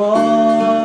我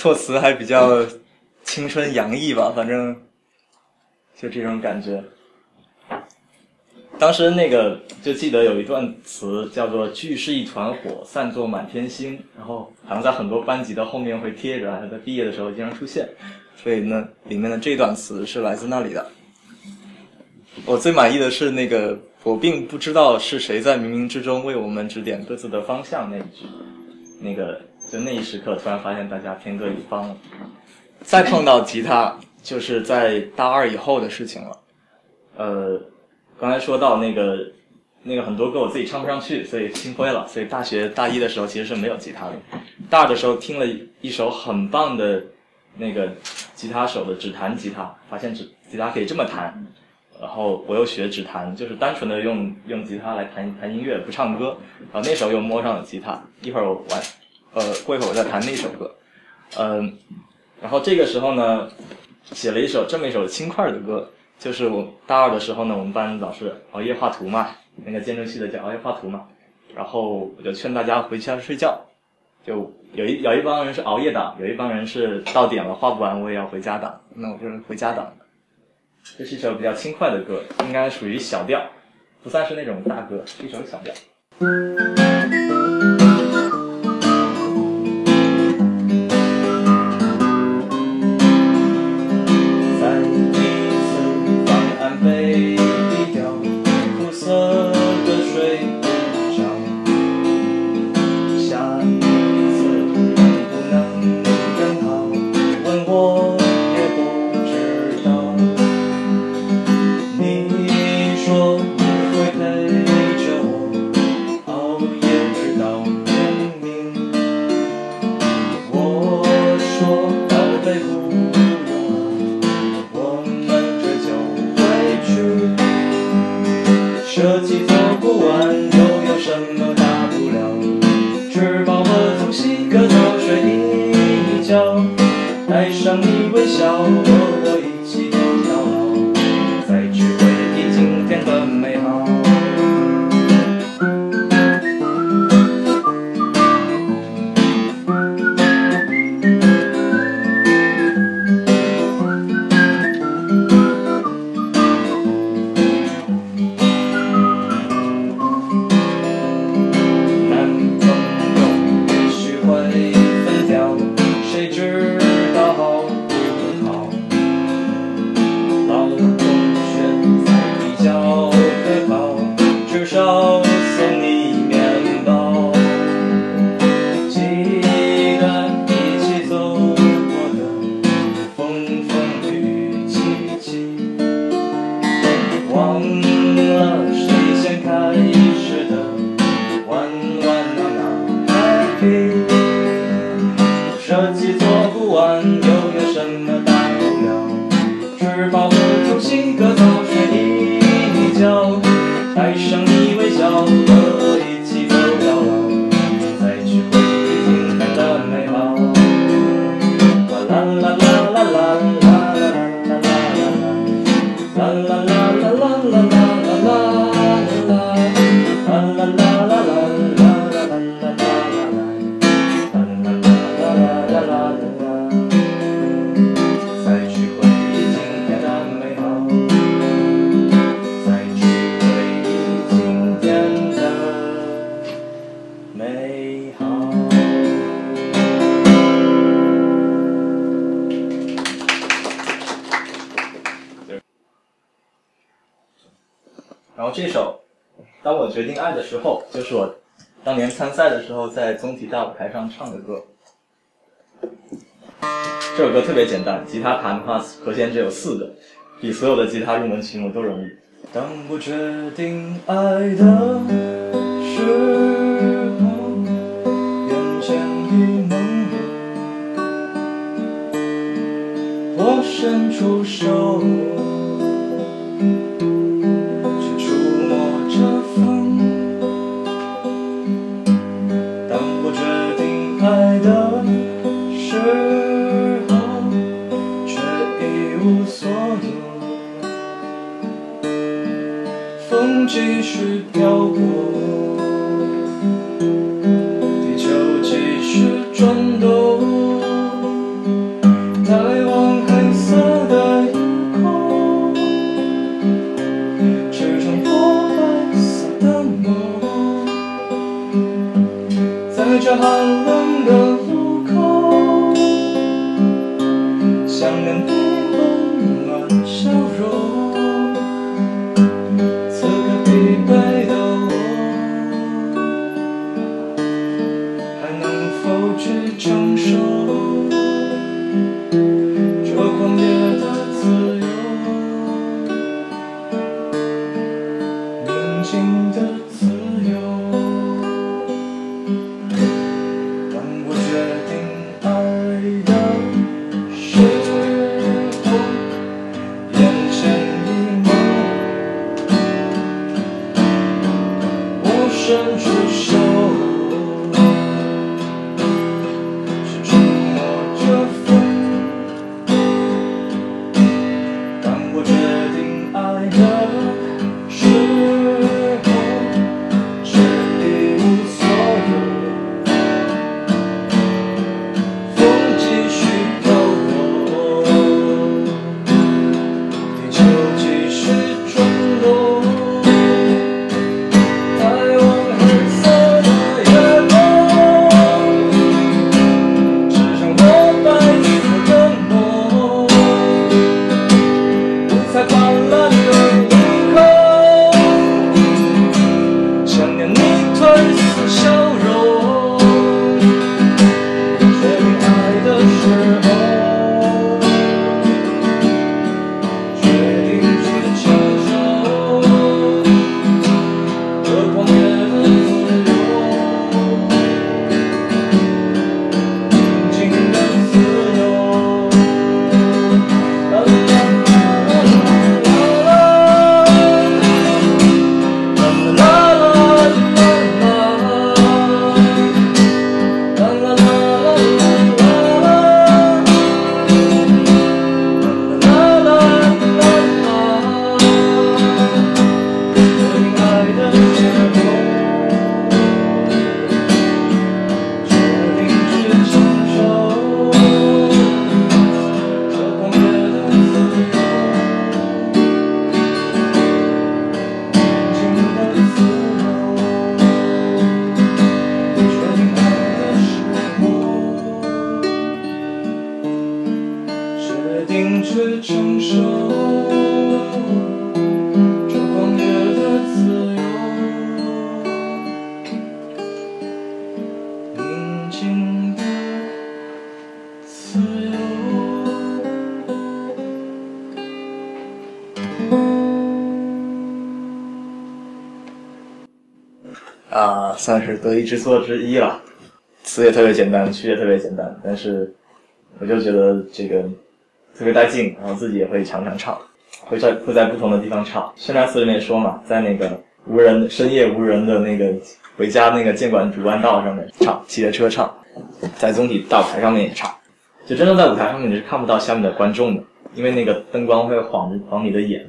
措辞还比较青春洋溢吧，反正就这种感觉。当时那个就记得有一段词叫做“聚是一团火，散作满天星”，然后好像在很多班级的后面会贴着，还在毕业的时候经常出现。所以呢，里面的这段词是来自那里的。我最满意的是那个，我并不知道是谁在冥冥之中为我们指点各自的方向那一句，那个就那一时刻突然发现大家天各一方了。再碰到吉他，就是在大二以后的事情了。呃，刚才说到那个那个很多歌我自己唱不上去，所以心灰了。所以大学大一的时候其实是没有吉他的。大二的时候听了一首很棒的那个吉他手的指弹吉他，发现指吉他可以这么弹。然后我又学指弹，就是单纯的用用吉他来弹弹音乐，不唱歌。然后那时候又摸上了吉他，一会儿我玩，呃，过一会儿我再弹那首歌，嗯、然后这个时候呢，写了一首这么一首轻快的歌，就是我大二的时候呢，我们班老师熬夜画图嘛，那个建筑系的叫熬夜画图嘛，然后我就劝大家回家睡觉，就有一有一帮人是熬夜党，有一帮人是到点了画不完我也要回家党，那我就是回家党。这是一首比较轻快的歌，应该属于小调，不算是那种大歌，是一首小调。这首当我决定爱的时候就是我当年参赛的时候在总体大舞台上唱的歌。这首歌特别简单吉他弹的话和弦只有四个比所有的吉他入门曲我都容易。当我决定爱的时候眼前一蒙我伸出手继续漂泊地球继续转动抬望黑色的夜空指着我白色的梦在这寒冷算是得意之作之一了。词也特别简单，曲也特别简单，但是我就觉得这个特别带劲，然后自己也会常常唱，会在会在不同的地方唱。宣传词里面说嘛，在那个无人深夜无人的那个回家那个监管主干道上面唱，骑着车唱，在总体大舞台上面也唱。就真正在舞台上面你是看不到下面的观众的，因为那个灯光会晃晃你的眼，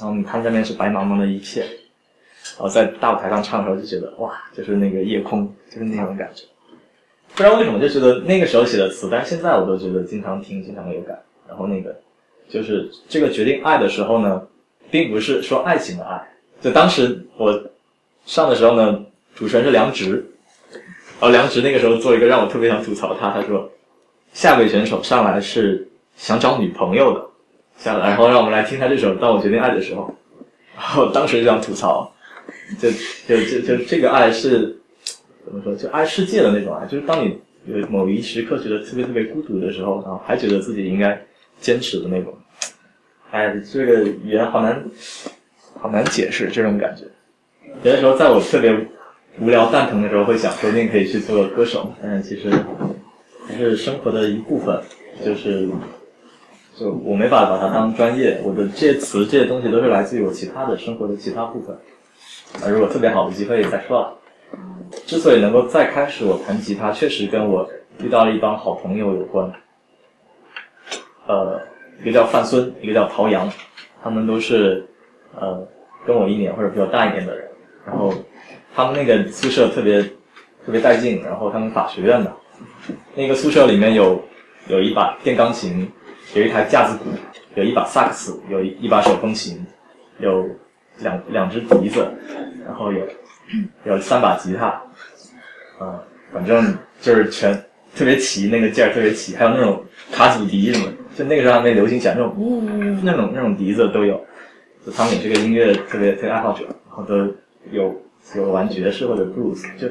然后你看下面是白茫茫的一片。然后在大舞台上唱的时候就觉得哇，就是那个夜空，就是那种感觉。不知道为什么就觉得那个时候写的词，但是现在我都觉得经常听，经常有感。然后那个就是这个决定爱的时候呢，并不是说爱情的爱。就当时我上的时候呢，主持人是梁植，然后梁植那个时候做一个让我特别想吐槽他，他说下位选手上来是想找女朋友的，下来然后让我们来听他这首《当我决定爱的时候》，然后当时就想吐槽，就就就就这个爱是。怎么说？就爱世界的那种爱，就是当你有某一时刻觉得特别特别孤独的时候，然后还觉得自己应该坚持的那种。哎，这个语言好难，好难解释这种感觉。有的时候，在我特别无聊蛋疼的时候，会想说不定可以去做个歌手，但是其实还是生活的一部分。就是，就我没法把它当专业。我的这些词、这些东西都是来自于我其他的生活的其他部分。啊，如果特别好的机会再说了。之所以能够再开始我弹吉他，确实跟我遇到了一帮好朋友有关。呃，一个叫范孙，一个叫陶阳，他们都是呃跟我一年或者比我大一点的人。然后他们那个宿舍特别特别带劲，然后他们法学院的那个宿舍里面有有一把电钢琴，有一台架子鼓，有一把萨克斯，有一把手风琴，有两两只笛子，然后有。有三把吉他，啊，反正就是全特别齐，那个劲儿特别齐，还有那种卡祖笛什么，就那个时候还没流行起来，那种呜那种那种笛子都有。就他们也是个音乐特别特别爱好者，然后都有有玩爵士或者 blues。就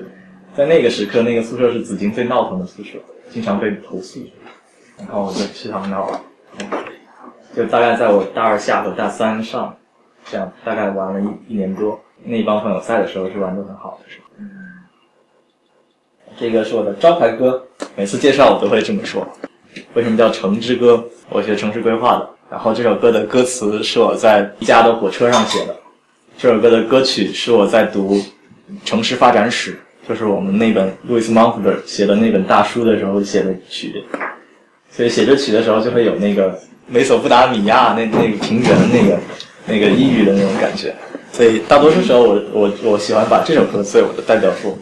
在那个时刻，那个宿舍是紫金最闹腾的宿舍，经常被投诉。然后我就去他们那玩，就大概在我大二下和大三上，这样大概玩了一一年多。那一帮朋友在的时候是玩的很好的时候。这个是我的招牌歌，每次介绍我都会这么说。为什么叫城之歌？我学城市规划的，然后这首歌的歌词是我在一家的火车上写的。这首歌的歌曲是我在读城市发展史，就是我们那本路易斯·芒福德写的那本大书的时候写的曲。所以写这曲的时候就会有那个美索不达米亚那那个平原的那个那个抑郁的那种感觉。所以大多数时候，我我我喜欢把这首歌作为我的代表作。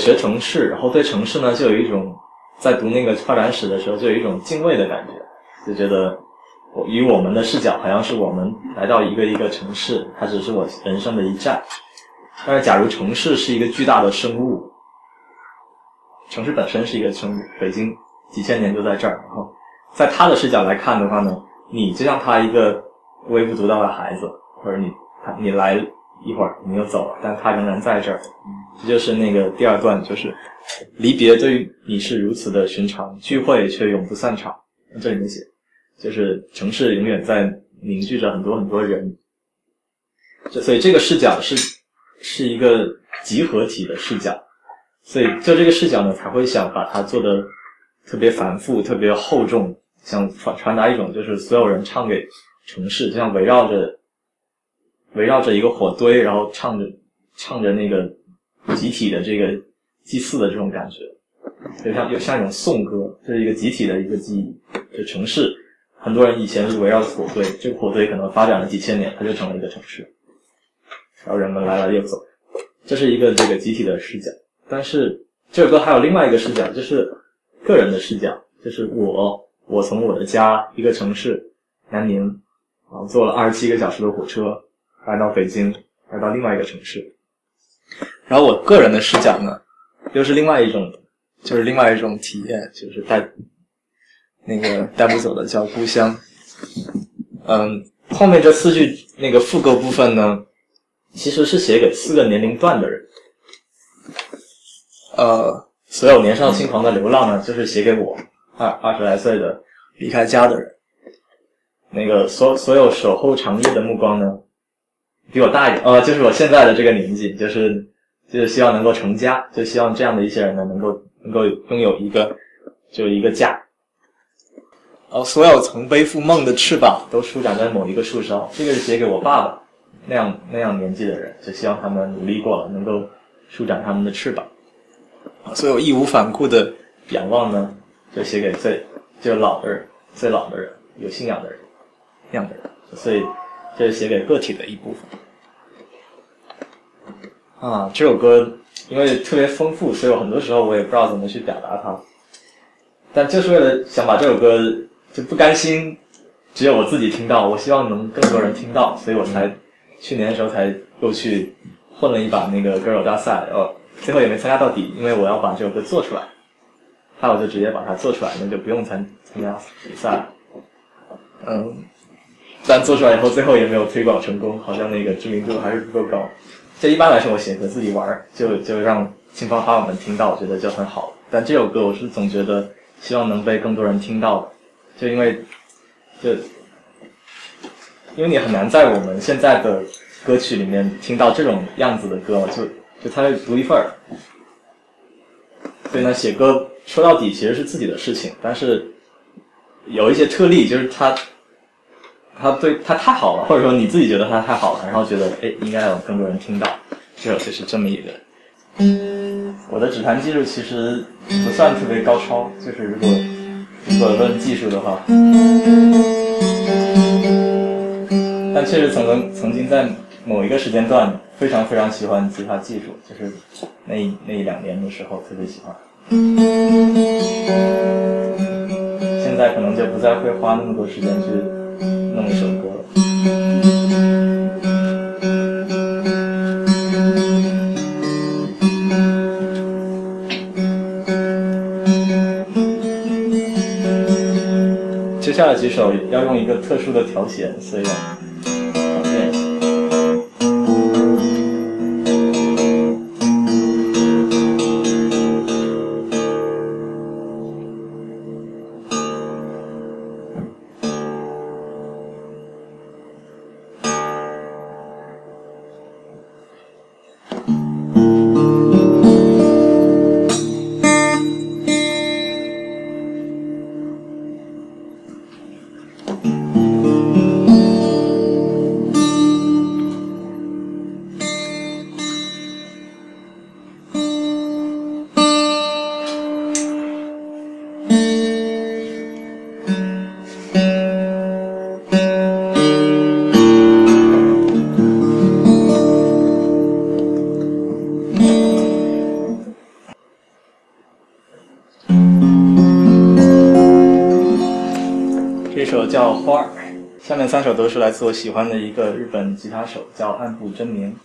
学城市，然后对城市呢，就有一种在读那个发展史的时候，就有一种敬畏的感觉，就觉得我以我们的视角，好像是我们来到一个一个城市，它只是我人生的一站。但是，假如城市是一个巨大的生物，城市本身是一个生物，北京几千年就在这儿，然后在他的视角来看的话呢，你就像他一个微不足道的孩子，或者你他你来一会儿你又走了，但他仍然在这儿。这就是那个第二段，就是离别对你是如此的寻常，聚会却永不散场。这里面写，就是城市永远在凝聚着很多很多人，这所以这个视角是是一个集合体的视角，所以就这个视角呢，才会想把它做的特别繁复、特别厚重，想传传达一种就是所有人唱给城市，就像围绕着围绕着一个火堆，然后唱着唱着那个集体的这个祭祀的这种感觉，就像就像一种颂歌，这是一个集体的一个记忆。就城市，很多人以前是围绕着火堆，这个火堆可能发展了几千年，它就成了一个城市，然后人们来了又走，这是一个这个集体的视角。但是这首歌还有另外一个视角，就是个人的视角，就是我，我从我的家一个城市南宁，然后坐了二十七个小时的火车来到北京，来到另外一个城市。然后我个人的视角呢，又是另外一种，就是另外一种体验，就是带那个带不走的叫故乡。嗯，后面这四句那个副歌部分呢，其实是写给四个年龄段的人。呃，所有年少轻狂的流浪呢，就是写给我二二十来岁的离开家的人。那个所所有守候长夜的目光呢，比我大一点，呃，就是我现在的这个年纪，就是就是希望能够成家，就希望这样的一些人呢，能够能够拥有一个就一个家。哦，所有曾背负梦的翅膀都舒展在某一个树梢，这个是写给我爸爸那样那样年纪的人，就希望他们努力过了，能够舒展他们的翅膀。啊，所有义无反顾的仰望呢，就写给最就老的人，最老的人，有信仰的人，那样的人。所以这是写给个体的一部分。啊，这首歌因为特别丰富，所以我很多时候我也不知道怎么去表达它。但就是为了想把这首歌就不甘心只有我自己听到，我希望能更多人听到，所以我才去年的时候才又去混了一把那个歌手大赛，呃，最后也没参加到底，因为我要把这首歌做出来。那我就直接把它做出来，那就不用参参加比赛了。嗯，但做出来以后，最后也没有推广成功，好像那个知名度还是不够高。这一般来说，我写歌自己玩儿，就就让亲朋好友们听到，我觉得就很好。但这首歌，我是总觉得希望能被更多人听到，就因为就因为你很难在我们现在的歌曲里面听到这种样子的歌，就就它是独一份儿。所以呢，写歌说到底其实是自己的事情，但是有一些特例，就是他他对他太好了，或者说你自己觉得他太好了，然后觉得哎应该有更多人听到，这首就是这么一个。我的指弹技术其实不算特别高超，就是如果如果论技术的话，但确实曾曾曾经在某一个时间段非常非常喜欢吉他技术，就是那那一两年的时候特别喜欢。现在可能就不再会花那么多时间去弄一首歌。接下来几首要用一个特殊的调弦，所以三首都是来自我喜欢的一个日本吉他手，叫岸部真明。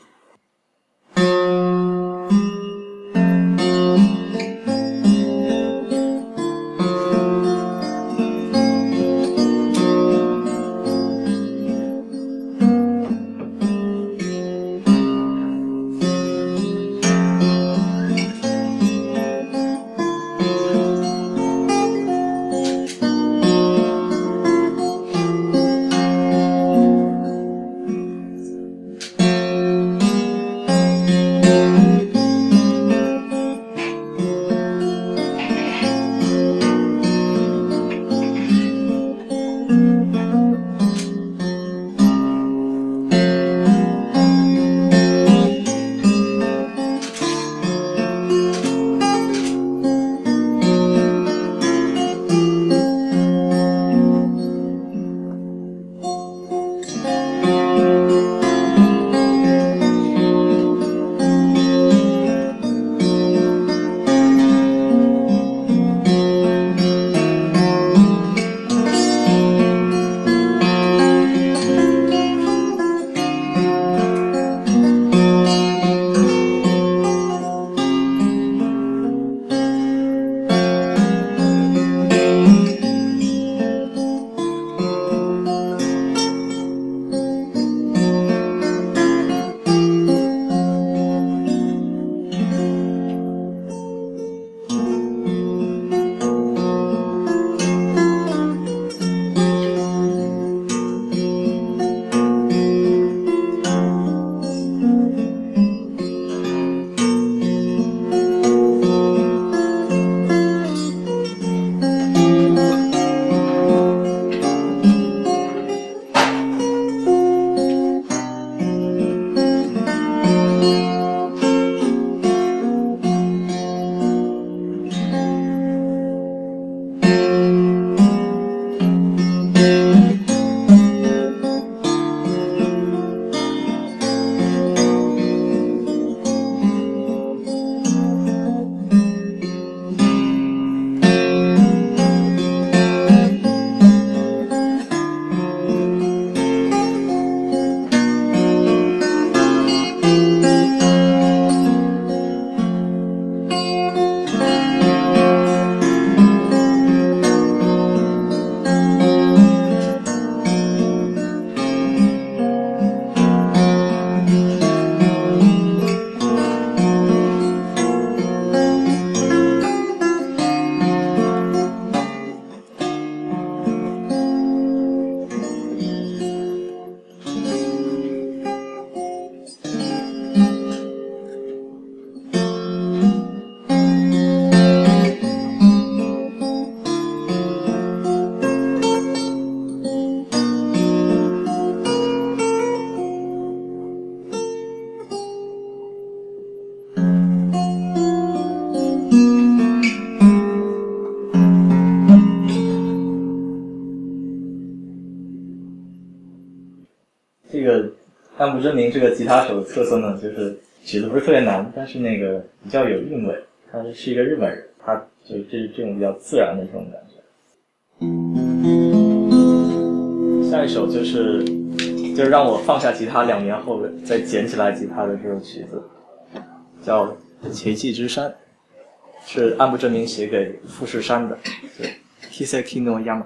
这个吉他手的特色呢，就是曲子不是特别难，但是那个比较有韵味。他是一个日本人，他就这这种比较自然的这种感觉。下一首就是就是让我放下吉他两年后再捡起来吉他的这首曲子，叫《奇迹之山》，是岸部正明写给富士山的。对，Hiseki no Yama。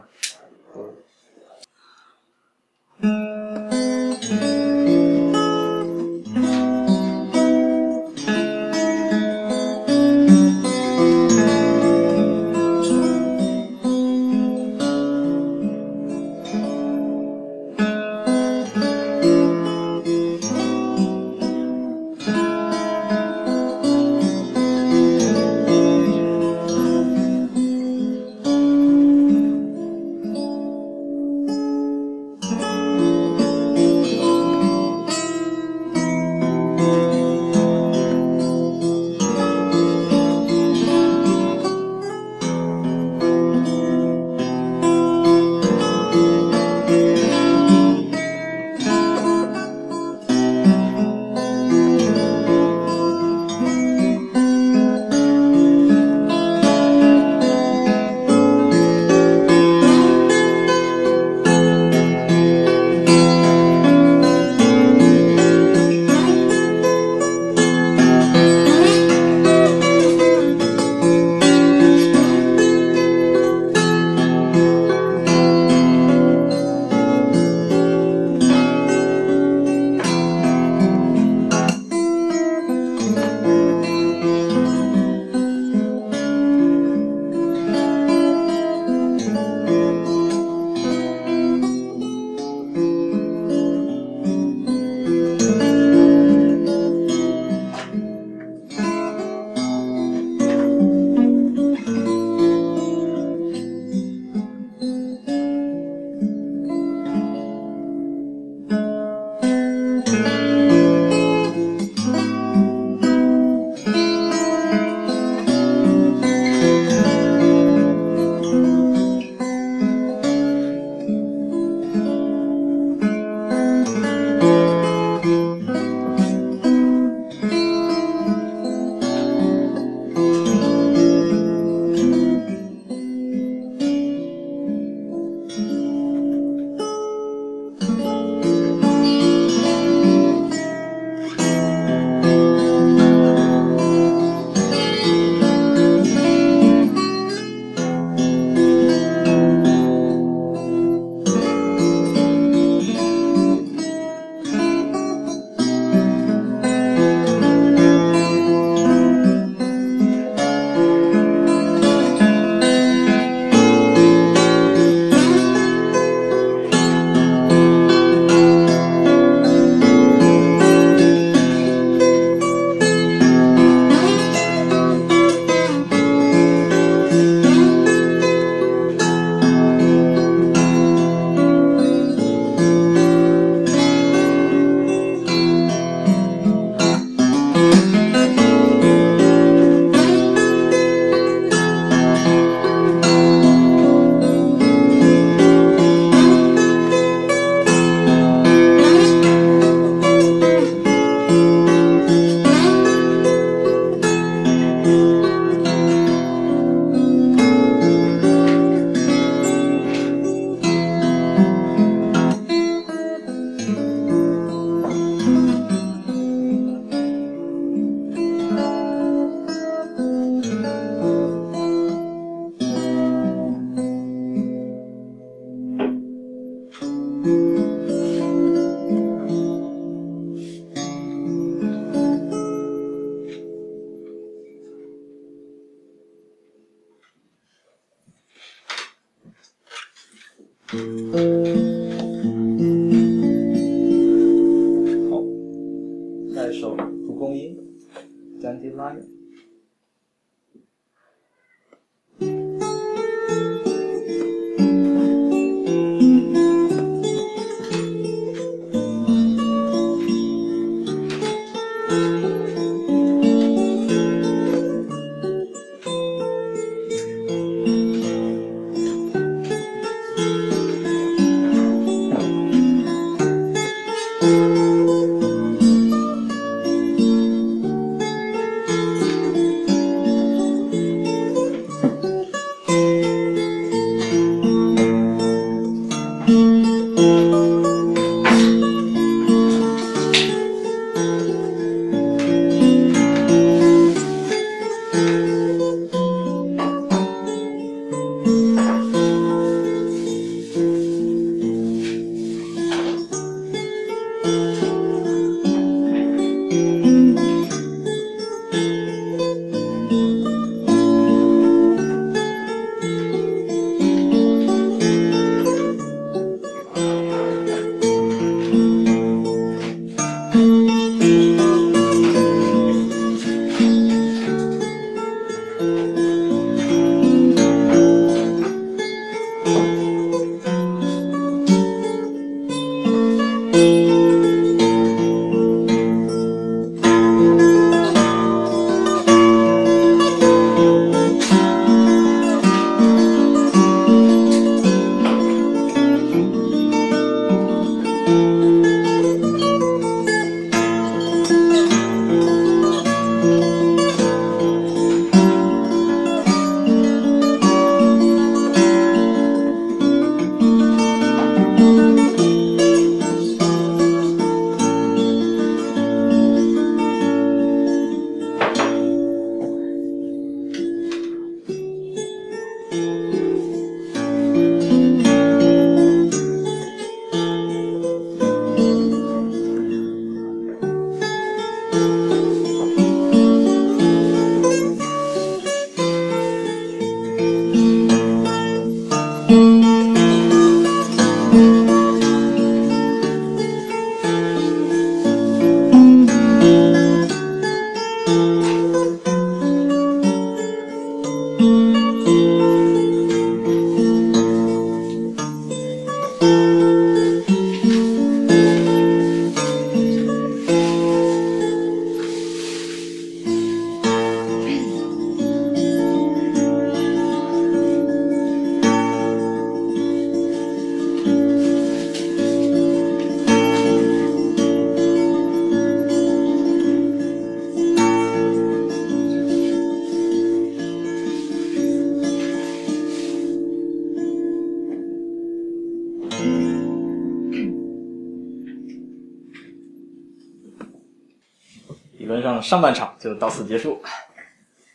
上半场就到此结束。